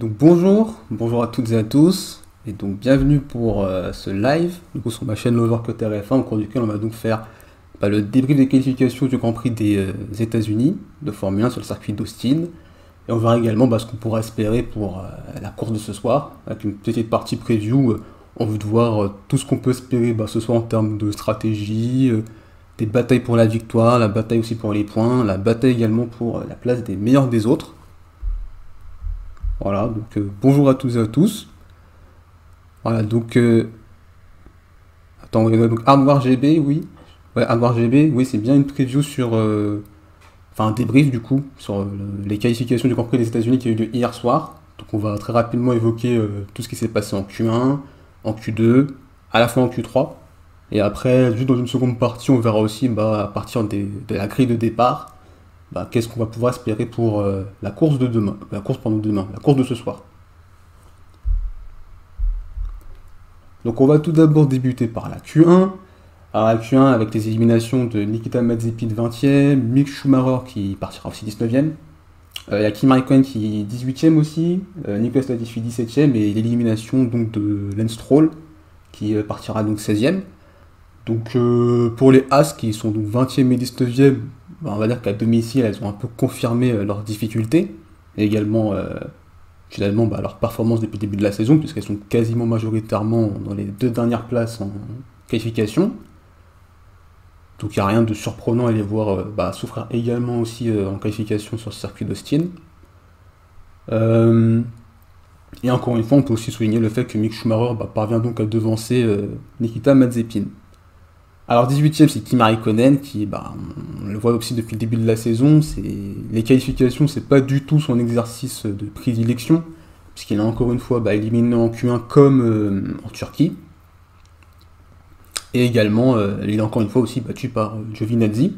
Donc bonjour, bonjour à toutes et à tous, et donc bienvenue pour euh, ce live, sur ma chaîne Lovercut RF1, au cours duquel on va donc faire bah, le débrief des qualifications du Grand Prix des euh, États-Unis de Formule 1 sur le circuit d'Austin. Et on verra également bah, ce qu'on pourra espérer pour euh, la course de ce soir, avec une petite partie preview en vue de voir tout ce qu'on peut espérer bah, ce soir en termes de stratégie, des batailles pour la victoire, la bataille aussi pour les points, la bataille également pour la place des meilleurs des autres. Voilà, donc euh, bonjour à tous et à tous. Voilà, donc. Euh, attends, donc Hardware GB, oui. Ouais, Hardware GB, oui, c'est bien une preview sur. Euh, enfin, un débrief du coup, sur les qualifications du Grand des États-Unis qui a eu lieu hier soir. Donc, on va très rapidement évoquer tout ce qui s'est passé en Q1, en Q2, à la fois en Q3. Et après, juste dans une seconde partie, on verra aussi bah, à partir de la grille de départ bah, qu'est-ce qu'on va pouvoir espérer pour euh, la course de demain, la course pendant demain, la course de ce soir. Donc on va tout d'abord débuter par la Q1. Alors la Q1 avec les éliminations de Nikita Mazepin 20e, Mick Schumacher qui partira aussi 19e. Euh, il y a Kim Raikkonen qui est 18e aussi, euh, Nicolas Latifi 17e et l'élimination donc de Lance Stroll qui partira donc 16e. Donc pour les As qui sont donc 20e et 19e, bah, on va dire qu'à domicile, elles ont un peu confirmé euh, leurs difficultés, et également euh, finalement bah, leur performance depuis le début de la saison, puisqu'elles sont quasiment majoritairement dans les deux dernières places en qualification. Donc il n'y a rien de surprenant à les voir euh, bah, souffrir également aussi en qualification sur ce circuit d'Austin. et encore une fois, on peut aussi souligner le fait que Mick Schumacher parvient donc à devancer Nikita Mazepin. Alors 18ème, c'est Kim Raikkonen, qui, bah, on le voit aussi depuis le début de la saison, c'est les qualifications, c'est pas du tout son exercice de prédilection, puisqu'il a encore une fois bah, éliminé en Q1 comme euh, en Turquie. Et également, euh, il est encore une fois aussi battu par euh, Giovinazzi,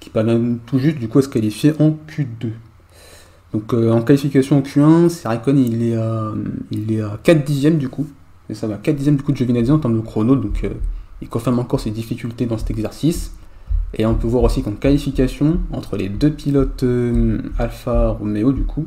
qui parvient tout juste du coup à se qualifier en Q2. Donc en qualification en Q1, c'est il est à, il est à 4 dixièmes du coup. Et ça va 4 dixièmes du coup de Giovinazzi en termes de chrono, donc il confirme encore ses difficultés dans cet exercice. Et on peut voir aussi qu'en qualification, entre les deux pilotes euh, Alpha Romeo, du coup,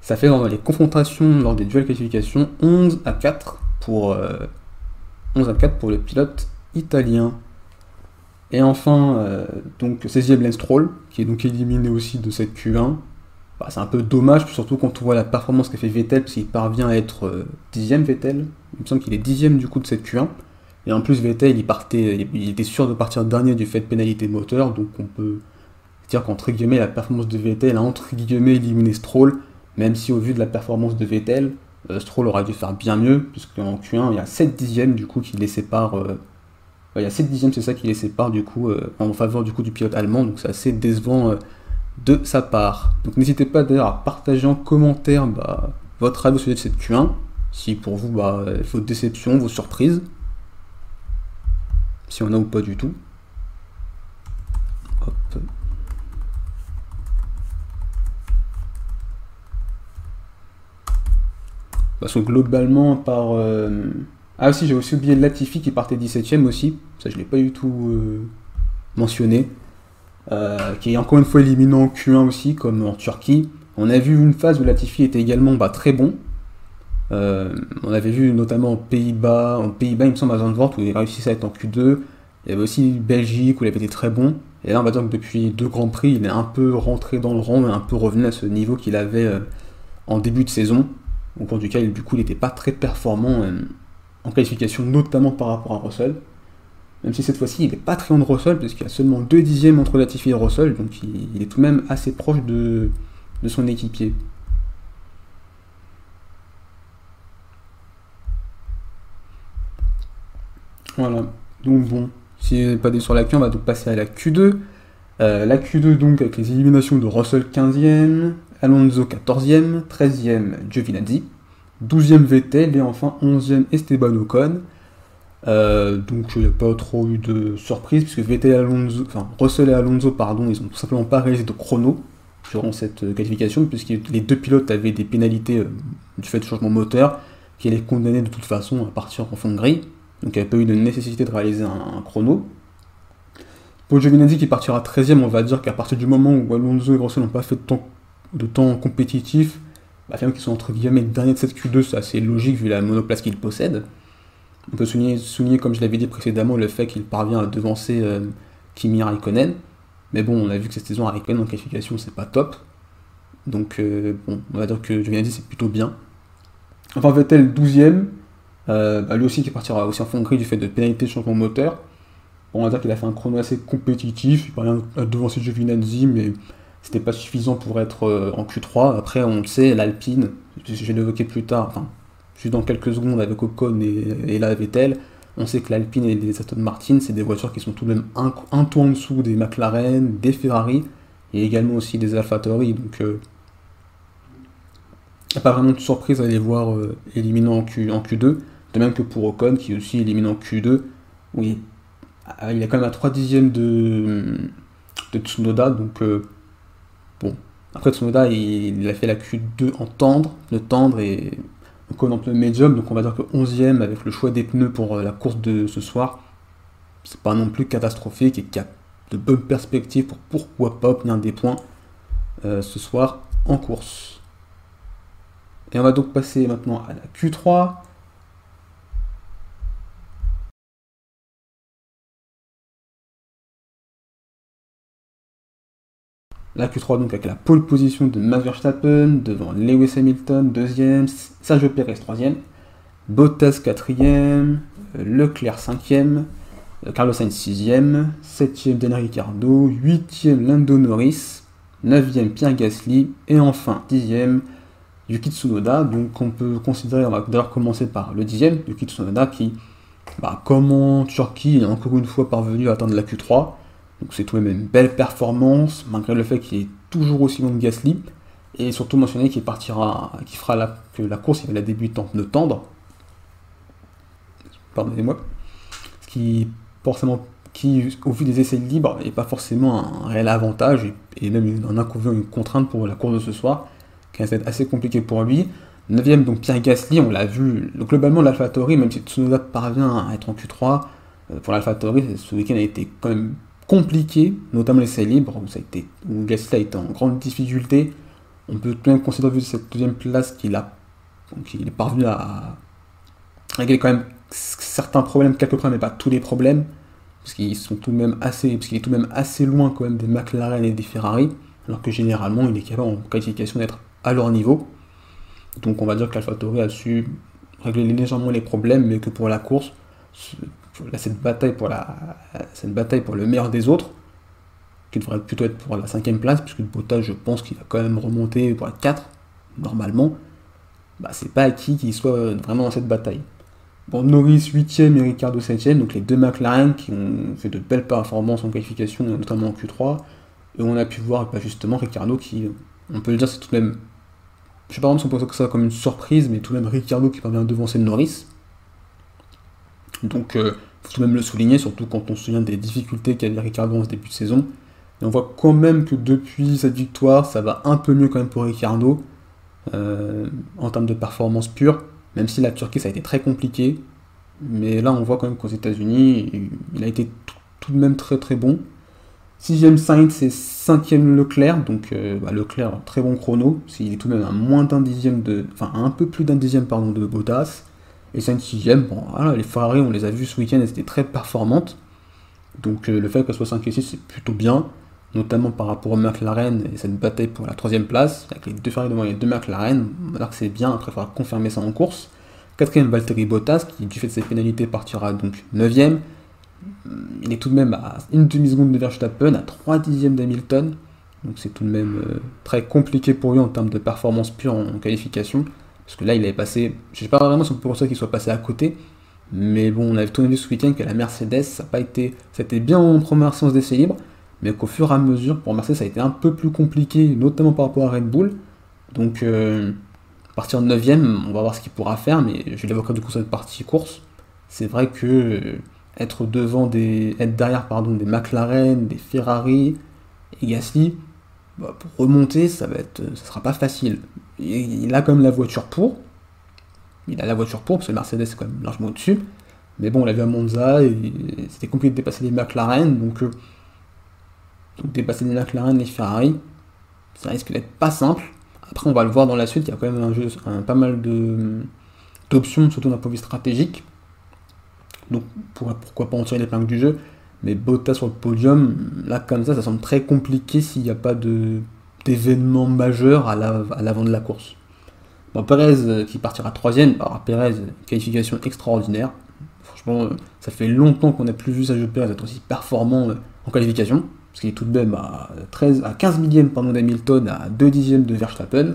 ça fait dans les confrontations lors des duels qualifications 11 à 4 pour, 11 euh, à 4 pour le pilote italien. Et enfin, euh, donc 16e Lance Stroll, qui est donc éliminé aussi de cette Q1. Bah, c'est un peu dommage, surtout quand on voit la performance qu'a fait Vettel, parce qu'il parvient à être 10e Vettel. Il me semble qu'il est 10e du coup de cette Q1. Et en plus, Vettel, il, partait, il était sûr de partir dernier du fait de pénalité moteur, donc on peut dire qu'entre guillemets, la performance de Vettel a entre guillemets éliminé Stroll, même si au vu de la performance de Vettel, euh, Stroll aurait dû faire bien mieux, puisqu'en Q1, il y a 7 dixièmes du coup qui les séparent. Euh, il y a 7 dixièmes, c'est ça qui les sépare du coup euh, en faveur du coup du pilote allemand, donc c'est assez décevant de sa part. Donc n'hésitez pas d'ailleurs à partager en commentaire bah, votre avis sur cette Q1, si pour vous, bah, vos déceptions, vos surprises si on a ou pas du tout. Hop. Parce que globalement, par. Euh, ah, aussi, j'ai aussi oublié Latifi qui partait 17ème aussi. Ça, je ne l'ai pas du tout euh, mentionné. Euh, qui est encore une fois éliminé en Q1 aussi, comme en Turquie. On a vu une phase où Latifi était également bah, très bon. Euh, on avait vu notamment aux Pays-Bas, en Pays-Bas, il me semble, à Zandvoort, où il réussissait à être en Q2. Il y avait aussi Belgique, où il avait été très bon. Et là, on va dire que depuis deux Grands Prix, il est un peu rentré dans le rang, et un peu revenu à ce niveau qu'il avait euh, en début de saison. Au cours duquel, du coup, il n'était pas très performant euh, en qualification, notamment par rapport à Russell. Même si cette fois-ci, il n'est pas très loin de Russell, parce qu'il y a seulement deux dixièmes entre Latifi et Russell, donc il, est tout de même assez proche de son équipier. Voilà. Donc bon, si n'est pas des sur la Q, on va donc passer à la Q2. Euh, la Q2 donc avec les éliminations de Russell 15e, Alonso 14e, 13e Giovinazzi, 12e Vettel et enfin 11e Esteban Ocon. Euh, donc il n'y a pas trop eu de surprise puisque Vettel et Alonso, enfin Russell et Alonso pardon, ils ont tout simplement pas réalisé de chrono durant cette euh, qualification puisque les deux pilotes avaient des pénalités du fait de changement moteur qui les condamnaient de toute façon à partir en fond de grille. Donc il n'y avait pas eu de nécessité de réaliser un, chrono. Pour Giovinazzi qui partira 13ème, on va dire qu'à partir du moment où Alonso et Russell n'ont pas fait de temps, de temps compétitif, bah, qui sont entre guillemets derniers de cette Q2, c'est assez logique vu la monoplace qu'il possède. On peut souligner, comme je l'avais dit précédemment, le fait qu'il parvient à devancer euh, Kimi Raikkonen. Mais bon, on a vu que cette saison à Raikkonen en qualification, c'est pas top. Donc, euh, bon, on va dire que dire c'est plutôt bien. Enfin, Vettel 12ème. Euh, bah, lui aussi qui partira aussi en fond gris du fait de pénalité de changement moteur. Bon, on va dire qu'il a fait un chrono assez compétitif. Il parvient à devancer mais c'était pas suffisant pour être euh, en Q3. Après, on le sait, l'Alpine, je vais l'évoquer plus tard, enfin, juste dans quelques secondes avec Ocon et, et la Vettel, on sait que l'Alpine et les Aston Martin, c'est des voitures qui sont tout de même un, un tour en dessous des McLaren, des Ferrari, et également aussi des AlphaTauri. Donc, euh, pas vraiment de surprise à les voir euh, Q, en Q2, même que pour Ocon, qui est aussi éliminé en Q2, où il, il est quand même à 3 dixièmes de, de Tsunoda, donc Bon, après Tsunoda, il, il, a fait la Q2 en tendre, le tendre et encore en pneu médium, donc on va dire que 11ème avec le choix des pneus pour euh, la course de ce soir, c'est pas non plus catastrophique et qu'il y a de bonnes perspectives pour pourquoi pas obtenir des points euh, ce soir en course. Et on va donc passer maintenant à la Q3. La Q3 donc avec la pole position de Max Verstappen, devant Lewis Hamilton, deuxième, Sergio Perez, troisième, Bottas, quatrième, Leclerc, cinquième, Carlos Sainz, sixième, septième, Daniel Ricciardo, huitième, Lando Norris, neuvième, Pierre Gasly, et enfin, dixième, Yuki Tsunoda. Donc on peut considérer, on va d'ailleurs commencer par le dixième, Yuki Tsunoda, qui, bah, comme en Turquie, est encore une fois parvenu à atteindre la Q3. Donc c'est tout de même une belle performance, malgré le fait qu'il est toujours aussi bon de Gasly. Et surtout mentionner qu'il partira, qu'il fera la, que la course il va la en pneu tendre. Pardonnez-moi. Ce qui, forcément, qui, au vu des essais libres, n'est pas forcément un réel avantage, et, même un inconvénient, une contrainte pour la course de ce soir, qui va être assez compliqué pour lui. 9ème, donc Pierre Gasly, on l'a vu, globalement l'AlphaTauri, même si Tsunoda parvient à être en Q3, euh, pour l'AlphaTauri, ce week-end a été quand même compliqué, notamment l'essai libre, où, ça a été, où Gasly a été en grande difficulté. On peut même considérer, vu cette deuxième place, qu'il a, est parvenu à régler quand même certains problèmes, quelques problèmes, mais pas tous les problèmes, parce qu'il est tout de même assez loin quand même des McLaren et des Ferrari, alors que généralement il est capable en qualification d'être à leur niveau. Donc on va dire que l'AlphaTauri a su régler légèrement les problèmes, mais que pour la course, cette bataille pour la cette bataille pour le meilleur des autres, qui devrait plutôt être pour la cinquième place, puisque Bottas, je pense qu'il va quand même remonter pour la 4, normalement, bah, c'est pas acquis qu'il soit vraiment dans cette bataille. Bon, Norris 8ème et Ricardo 7ème, donc les deux McLaren qui ont fait de belles performances en qualification, notamment en Q3, et on a pu voir bah, justement Ricardo qui, on peut le dire, c'est tout de même, je sais pas si on peut ça comme une surprise, mais tout de même Ricardo qui parvient à devancer Norris. Donc, euh, faut même le souligner, surtout quand on se souvient des difficultés qu'avait Ricardo en ce début de saison. Et on voit quand même que depuis cette victoire, ça va un peu mieux quand même pour Ricardo, euh, en termes de performance pure, même si la Turquie ça a été très compliqué. Mais là, on voit quand même qu'aux États-Unis, il a été tout, de même très très bon. Sixième Sainz c'est cinquième Leclerc, donc euh, bah, Leclerc, très bon chrono, s'il est tout de même à moins d'un dixième de. Enfin, un peu plus d'un dixième, pardon, de Bottas. Et 5 sixième, bon voilà, les Ferrari on les a vus ce week-end, elles étaient très performantes. Donc euh, le fait qu'elles soient 5 et 6 c'est plutôt bien, notamment par rapport aux McLaren et cette bataille pour la troisième place, avec les deux Ferrari devant les deux McLaren, alors que c'est bien, après il faudra confirmer ça en course. Quatrième Valtteri Bottas, qui du fait de ses pénalités partira donc 9ème. Il est tout de même à une demi-seconde de Verstappen, à 3 dixièmes d'Hamilton. Donc c'est tout de même euh, très compliqué pour lui en termes de performance pure en qualification. Parce que là, il avait passé. Je sais pas vraiment si on peut qu'il soit passé à côté. Mais bon, on avait tout vu ce week-end que la Mercedes, ça n'a pas été. C'était bien en première séance d'essai libre. Mais qu'au fur et à mesure, pour Mercedes, ça a été un peu plus compliqué, notamment par rapport à Red Bull. Donc, euh, à partir de 9ème, on va voir ce qu'il pourra faire. Mais je l'évoquerai du coup cette partie course. C'est vrai que euh, être devant des. être derrière, pardon, des McLaren, des Ferrari et Gasly, bah, pour remonter, ça va être. ça sera pas facile il a quand même la voiture pour. Il a la voiture pour, parce que Mercedes est quand même largement au-dessus. Mais bon, on l'a vu à Monza, et c'était compliqué de dépasser les McLaren, donc, euh, donc dépasser les McLaren, les Ferrari, ça risque d'être pas simple. Après, on va le voir dans la suite, il y a quand même un jeu, pas mal d'options, surtout d'un point de vue stratégique. Donc pourquoi pas en tirer l'épingle du jeu. Mais Bottas sur le podium, là comme ça, ça semble très compliqué s'il n'y a pas d'événement majeur à l'avant de la course. Bon, Perez euh, qui partira troisième, alors Perez, qualification extraordinaire. Franchement, euh, ça fait longtemps qu'on n'a plus vu Sergio Perez être aussi performant euh, en qualification, parce qu'il est tout de même à, 13, à 15 millièmes d'Hamilton, à 2 dixièmes de Verstappen.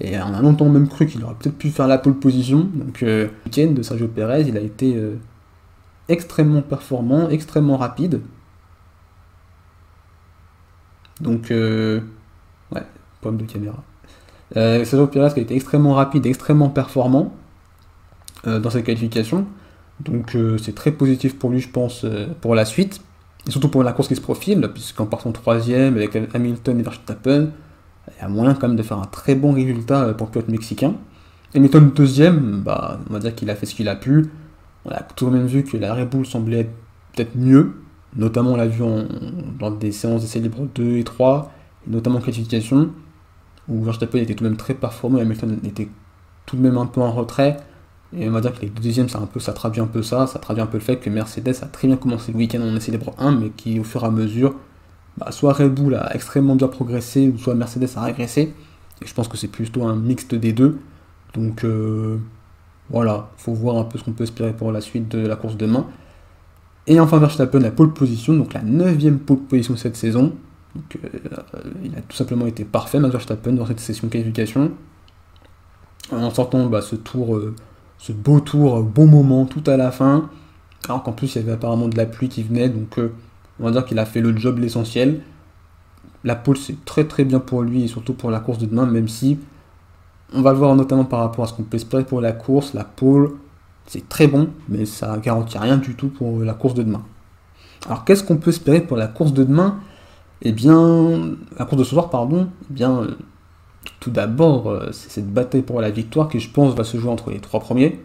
Et on a longtemps même cru qu'il aurait peut-être pu faire la pole position. Donc, le week-end de Sergio Perez, il a été extrêmement performant, extrêmement rapide. Donc, euh, ouais, pomme de caméra. Euh, Sergio Perez qui a été extrêmement rapide, extrêmement performant euh, dans sa qualification. Donc, euh, c'est très positif pour lui, je pense, pour la suite. Et surtout pour la course qui se profile, puisqu'en partant troisième avec Hamilton et Verstappen, il y a moyen quand même de faire un très bon résultat pour le pilote mexicain. Hamilton deuxième, bah, on va dire qu'il a fait ce qu'il a pu. On a tout de même vu que la Red Bull semblait être peut-être mieux, notamment on l'a vu dans des séances d'essai libres 2 et 3, et notamment en qualification, où Verstappen était tout de même très performant, et Hamilton était tout de même un peu en retrait. Et on va dire que les deux deuxièmes, ça, un peu, ça traduit un peu ça, ça traduit un peu le fait que Mercedes a très bien commencé le week-end en essai libre 1, mais qui au fur et à mesure, bah, soit Red Bull a extrêmement bien progressé, ou soit Mercedes a régressé. Et je pense que c'est plutôt un mixte des deux. Donc euh, voilà, faut voir un peu ce qu'on peut espérer pour la suite de la course demain. Et enfin Verstappen la pole position, donc la 9 pole position cette saison. Donc, euh, il a tout simplement été parfait Max Verstappen dans cette session qualification. En sortant bah, ce tour, euh, ce beau tour, bon moment tout à la fin. Alors qu'en plus il y avait apparemment de la pluie qui venait, donc euh, on va dire qu'il a fait le job l'essentiel. La pole c'est très très bien pour lui et surtout pour la course de demain, même si on va le voir notamment par rapport à ce qu'on peut espérer pour la course, la pole, c'est très bon, mais ça garantit rien du tout pour la course de demain. Alors qu'est-ce qu'on peut espérer pour la course de demain? Eh bien, la course de ce soir, pardon, eh bien, tout d'abord, euh, c'est cette bataille pour la victoire qui, je pense, va se jouer entre les trois premiers.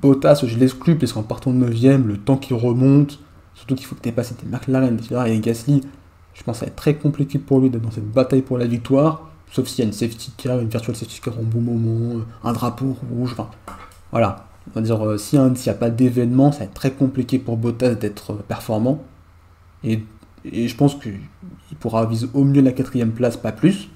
Bottas, je l'exclus, parce qu'en partant de 9ème, le temps qui remonte, surtout qu'il faut que tu passer tes McLaren, etc. et Gasly, je pense que ça va être très compliqué pour lui d'être dans cette bataille pour la victoire. Sauf s'il y a une safety car, une virtual safety car en bon moment, euh, un drapeau rouge, enfin, voilà. On va dire, euh, s'il n'y a, pas d'événement, ça va être très compliqué pour Bottas d'être euh, performant. Et, je pense qu'il pourra viser au mieux la quatrième place, pas plus.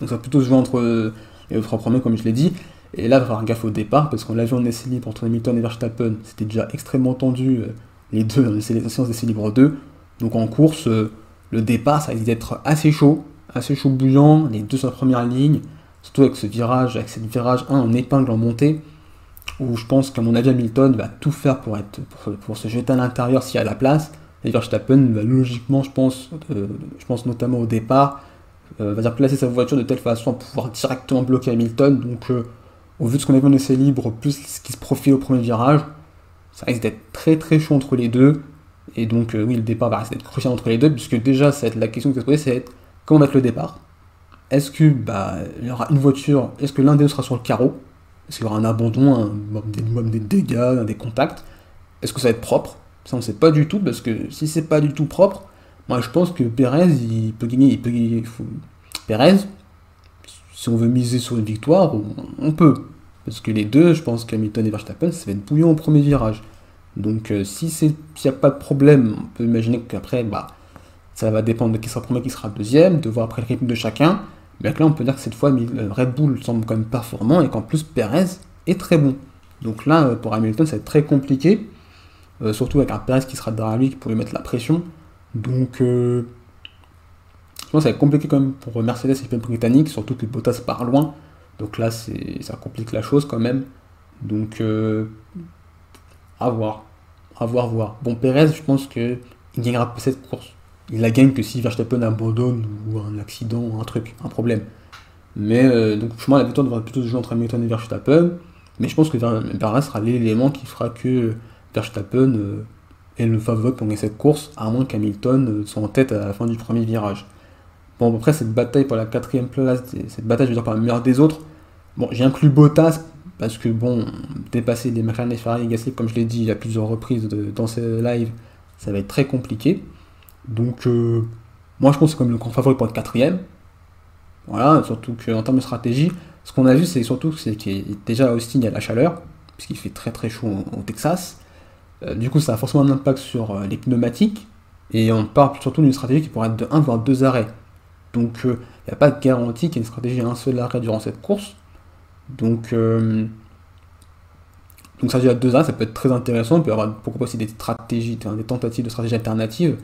Donc ça va plutôt se jouer entre les trois premiers, comme je l'ai dit. Et là, il va falloir gaffe au départ, parce qu'on l'a vu en essai libre entre Hamilton et Verstappen, c'était déjà extrêmement tendu, les deux, dans les séances d'essai libre 2. Donc en course, le départ, ça risque d'être assez chaud assez chaud bouillant, les deux sur la première ligne, surtout avec ce virage, avec cette virage 1 en épingle en montée, où je pense qu'à mon avis Hamilton va tout faire pour, être, pour, se jeter à l'intérieur s'il y a la place, et Verstappen va logiquement, je pense, euh, je pense notamment au départ, euh, va placer sa voiture de telle façon à pouvoir directement bloquer Hamilton, donc euh, au vu de ce qu'on a vu en essai libre, plus ce qui se profile au premier virage, ça risque d'être très très chaud entre les deux, et donc oui, le départ va rester crucial entre les deux, puisque déjà, ça la question qui va se poser, c'est Comment mettre le départ. Est-ce que bah, y aura une voiture Est-ce que l'un des deux sera sur le carreau? Est-ce qu'il y aura un abandon, un, des, des, dégâts, des contacts? Est-ce que ça va être propre? Ça on sait pas du tout parce que si c'est pas du tout propre, moi je pense que Perez il peut gagner, il peut gagner. Perez, si on veut miser sur une victoire, on, peut. Parce que les deux, je pense qu'Hamilton et Verstappen, ça va être bouillant au premier virage. Donc euh, si s'il n'y a pas de problème, on peut imaginer qu'après, bah, ça va dépendre de qui sera premier, qui sera deuxième, de voir après le rythme de chacun. Mais là, on peut dire que cette fois, Red Bull semble quand même performant et qu'en plus, Perez est très bon. Donc là, euh, pour Hamilton, ça va être très compliqué. Euh, surtout avec un Perez qui sera derrière lui, qui pourrait mettre la pression. Donc, euh, je pense que ça va être compliqué quand même pour Mercedes et les britanniques, surtout que Bottas part loin. Donc là, ça complique la chose quand même. Donc, à voir. À voir, voir. Bon, Perez, je pense qu'il gagnera cette course il la gagne que si Verstappen abandonne ou un accident, un truc, un problème. Mais euh, donc pour moi la victoire devrait plutôt se jouer entre Hamilton et Verstappen. Mais je pense que Perez sera l'élément qui fera que Verstappen euh, est le favori pour gagner cette course, à moins qu'Hamilton euh, soit en tête à la fin du premier virage. Bon après cette bataille pour la quatrième place, cette bataille je veux dire par la meilleure des autres, bon j'ai inclus Bottas parce que bon, dépasser les McLaren et Ferrari et Gasly comme je l'ai dit à plusieurs reprises dans ces lives, ça va être très compliqué. Donc, euh, moi, je pense que c'est comme le grand favori pour être quatrième. Voilà, surtout qu'en termes de stratégie, ce qu'on a vu, c'est surtout c'est qu'il déjà à Austin, il y a la chaleur, puisqu'il fait très très chaud au, Texas. Euh, du coup, ça a forcément un impact sur euh, les pneumatiques. Et on parle surtout d'une stratégie qui pourrait être de 1 voire 2 arrêts. Donc, il n'y a pas de garantie qu'il y ait une stratégie à un seul arrêt durant cette course. Donc, donc ça à deux arrêts, ça peut être très intéressant. Il peut y avoir pourquoi pas aussi des stratégies, des tentatives de stratégie alternatives.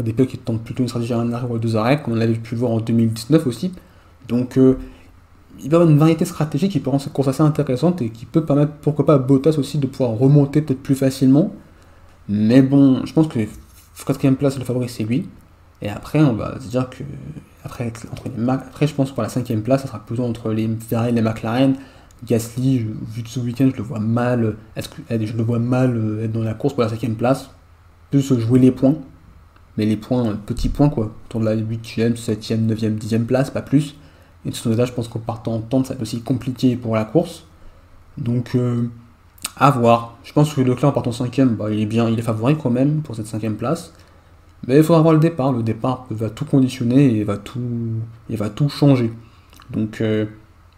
des pays qui tentent plutôt une stratégie à un arrêt ou à deux arrêts, comme on l'avait pu le voir en 2019 aussi. Donc euh, il peut y avoir une variété stratégique qui peut rendre cette course assez intéressante et qui peut permettre, pourquoi pas, à Bottas aussi de pouvoir remonter peut-être plus facilement. Mais bon, je pense que quatrième place, le favori, c'est lui. Et après, on va se dire que. Après, entre les après je pense que pour la cinquième place, ça sera plutôt entre les Ferrari et les McLaren. Gasly, vu de ce week-end, je le vois mal. Est-ce que je le vois mal euh, être dans la course pour la cinquième place Plus jouer les points. Mais les points, petits points quoi. Autour de la 8ème, 7ème, 9ème, 10ème place, pas plus. Et de ce là je pense qu'en partant en tente, ça être aussi compliqué pour la course. Donc, euh, à voir. Je pense que Leclerc en partant 5 bah, il est bien, il est favori quand même pour cette 5 place. Mais il faudra voir le départ. Le départ va tout conditionner et va tout, va tout changer. Donc, euh,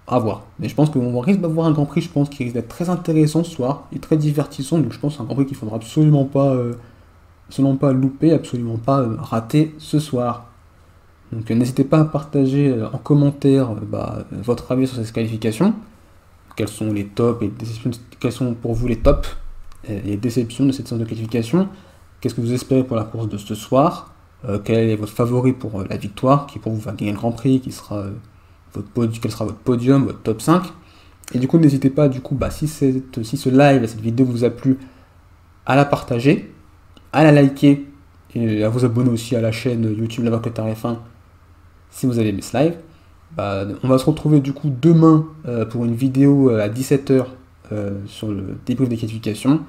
à voir. Mais je pense qu'on risque d'avoir un Grand Prix, je pense, qui risque d'être très intéressant ce soir et très divertissant. Donc, je pense un Grand Prix qu'il faudra absolument pas, euh, pas louper, absolument pas rater ce soir. Donc n'hésitez pas à partager euh, en commentaire euh, bah, votre avis sur ces qualifications. Quels sont les tops et sont pour vous les tops et les déceptions de cette séance de qualification Qu'est-ce que vous espérez pour la course de ce soir euh, Quel est votre favori pour la victoire Qui pour vous va gagner le Grand Prix Qui sera votre Quel sera votre podium, votre top 5 Et du coup n'hésitez pas, du coup, bah, si, si ce live, cette vidéo vous a plu, à la partager, à la liker et à vous abonner aussi à la chaîne YouTube La F1 si vous avez aimé ce live. Bah, on va se retrouver du coup demain euh, pour une vidéo euh, à 17h euh, sur le débrief des qualifications.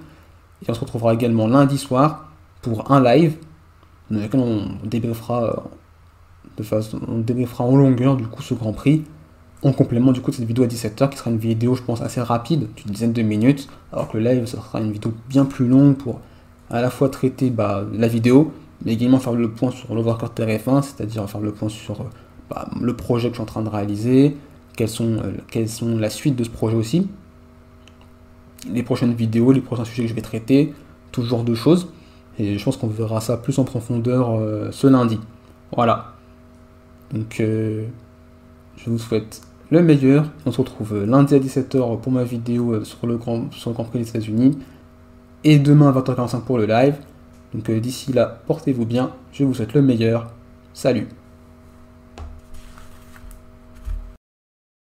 Et on se retrouvera également lundi soir pour un live dans lequel on débriefera, de façon, on en longueur du coup ce Grand Prix en complément du coup de cette vidéo à 17h qui sera une vidéo je pense assez rapide d'une dizaine de minutes alors que le live sera une vidéo bien plus longue pour à la fois traiter bah, la vidéo mais également faire le point sur l'overcore TRF1, c'est-à-dire faire le point sur bah, le projet que je suis en train de réaliser, quelles sont, euh, quelles sont la suite de ce projet aussi, les prochaines vidéos, les prochains sujets que je vais traiter, tout ce genre de choses. Et je pense qu'on verra ça plus en profondeur euh, ce lundi. Voilà. Donc je vous souhaite le meilleur. On se retrouve lundi à 17h pour ma vidéo sur le Grand, sur le Grand Prix des États-Unis. Et demain à 20h45 pour le live. Donc euh, d'ici là, portez-vous bien, je vous souhaite le meilleur. Salut